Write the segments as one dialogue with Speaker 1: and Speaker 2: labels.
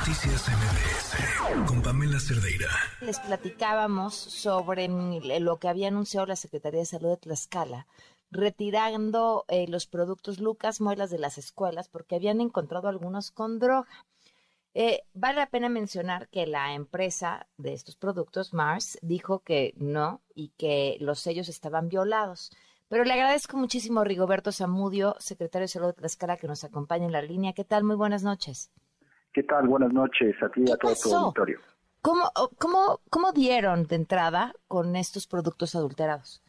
Speaker 1: Noticias MBS con Pamela Cerdeira.
Speaker 2: Les platicábamos sobre mm, lo que había anunciado la Secretaría de Salud de Tlaxcala, retirando eh, los productos Lucas Muelas de las escuelas porque habían encontrado algunos con droga. Eh, vale la pena mencionar que la empresa de estos productos, Mars, dijo que no y que los sellos estaban violados. Pero le agradezco muchísimo a Rigoberto Zamudio, secretario de Salud de Tlaxcala, que nos acompaña en la línea. ¿Qué tal? Muy buenas noches.
Speaker 3: ¿Qué tal? Buenas noches a ti y a todo tu auditorio.
Speaker 2: ¿Cómo, cómo, ¿Cómo dieron de entrada con estos productos adulterados?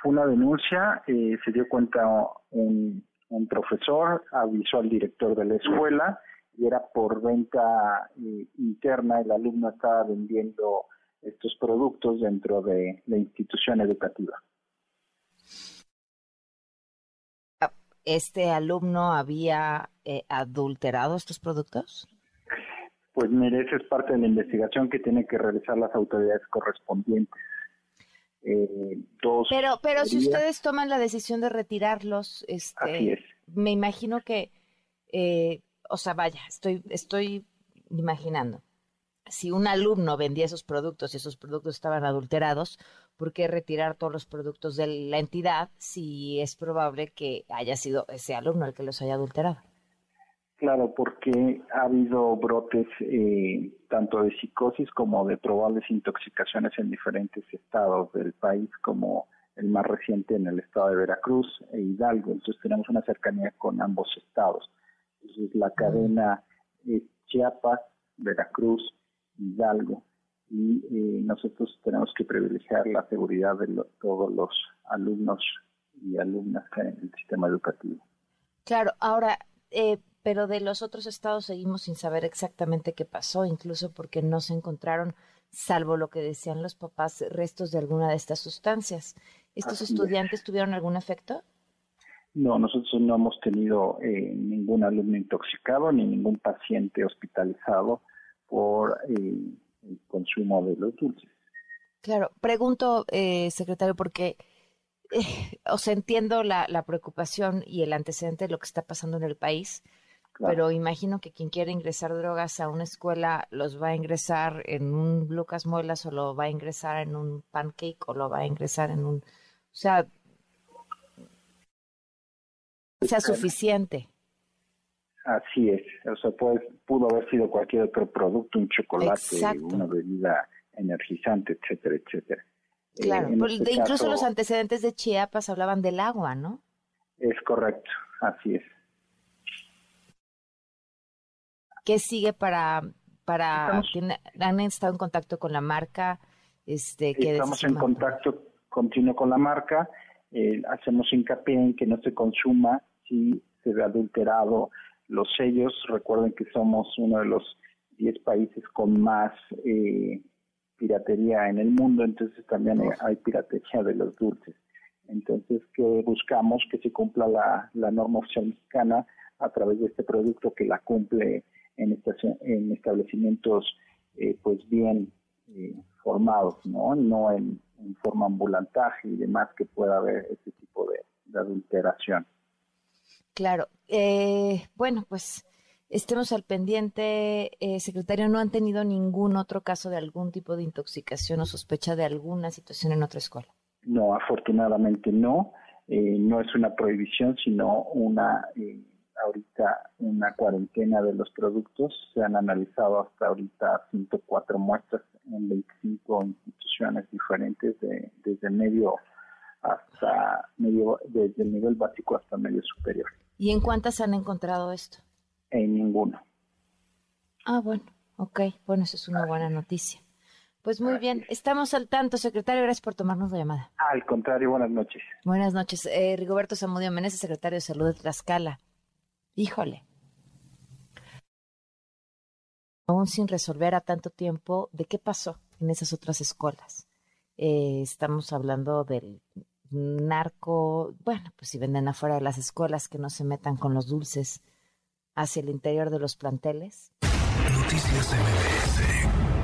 Speaker 3: Fue una denuncia, eh, se dio cuenta un, un, profesor, avisó al director de la escuela y era por venta eh, interna, el alumno estaba vendiendo estos productos dentro de la institución educativa.
Speaker 2: ¿Este alumno había eh, adulterado estos productos?
Speaker 3: Pues mire, esa es parte de la investigación que tienen que realizar las autoridades correspondientes.
Speaker 2: Eh, pero pero si ustedes toman la decisión de retirarlos, este, me imagino que, eh, o sea, vaya, estoy, estoy imaginando, si un alumno vendía esos productos y esos productos estaban adulterados, ¿por qué retirar todos los productos de la entidad si es probable que haya sido ese alumno el que los haya adulterado?
Speaker 3: Claro, porque ha habido brotes eh, tanto de psicosis como de probables intoxicaciones en diferentes estados del país, como el más reciente en el estado de Veracruz e Hidalgo. Entonces tenemos una cercanía con ambos estados. Entonces la cadena es Chiapas, Veracruz, Hidalgo y eh, nosotros tenemos que privilegiar la seguridad de todos los alumnos y alumnas en el sistema educativo.
Speaker 2: Claro, ahora, eh, pero de los otros estados seguimos sin saber exactamente qué pasó, incluso porque no se encontraron, salvo lo que decían los papás, restos de alguna de estas sustancias. ¿Estos estudiantes tuvieron algún efecto?
Speaker 3: No, nosotros no hemos tenido eh, ningún alumno intoxicado ni ningún paciente hospitalizado por eh, el consumo de los dulces.
Speaker 2: Claro, pregunto, eh, secretario, porque eh, os entiendo la, preocupación y el antecedente de lo que está pasando en el país, pero imagino que quien quiere ingresar drogas a una escuela los va a ingresar en un Lucas Muelas o lo va a ingresar en un pancake o lo va a ingresar en un... O sea, sea suficiente.
Speaker 3: Así es, o sea, pues, pudo haber sido cualquier otro producto, un chocolate, una bebida energizante, etcétera, etcétera.
Speaker 2: Claro, eh, este incluso los antecedentes de Chiapas hablaban del agua, ¿no?
Speaker 3: Es correcto, así es.
Speaker 2: ¿Qué sigue para, para han estado en contacto con la marca? Este,
Speaker 3: Estamos en contacto continuo con la marca, eh, hacemos hincapié en que no se consuma si se ve adulterado los sellos. Recuerden que somos uno de los 10 países con más eh, piratería en el mundo, entonces también hay piratería de los dulces. Entonces, que buscamos que se cumpla la, norma oficial mexicana a través de este producto que la cumple en, en establecimientos eh, pues bien eh, formados, ¿no? No en, forma ambulantaje y demás que pueda haber ese tipo de adulteración.
Speaker 2: Claro. Eh, bueno, pues estemos al pendiente, eh, secretario. ¿No han tenido ningún otro caso de algún tipo de intoxicación o sospecha de alguna situación en otra escuela?
Speaker 3: No, afortunadamente no. Eh, no es una prohibición, sino una ahorita una cuarentena de los productos. Se han analizado hasta ahorita 104 muestras en 25 instituciones diferentes, de, desde medio hasta medio, desde el nivel básico hasta medio superior.
Speaker 2: ¿Y en cuántas han encontrado esto?
Speaker 3: En ninguna.
Speaker 2: Ah, bueno, ok, bueno, eso es una buena noticia. Pues muy bien, estamos al tanto, secretario, gracias por tomarnos la llamada.
Speaker 3: Al contrario, buenas noches.
Speaker 2: Buenas noches. Eh, Rigoberto Zamudio Meneses, secretario de Salud de Tlaxcala. Híjole. Aún sin resolver a tanto tiempo, ¿de qué pasó en esas otras escuelas? Eh, estamos hablando del narco, bueno, pues si venden afuera de las escuelas, que no se metan con los dulces hacia el interior de los planteles.
Speaker 1: Noticias MBS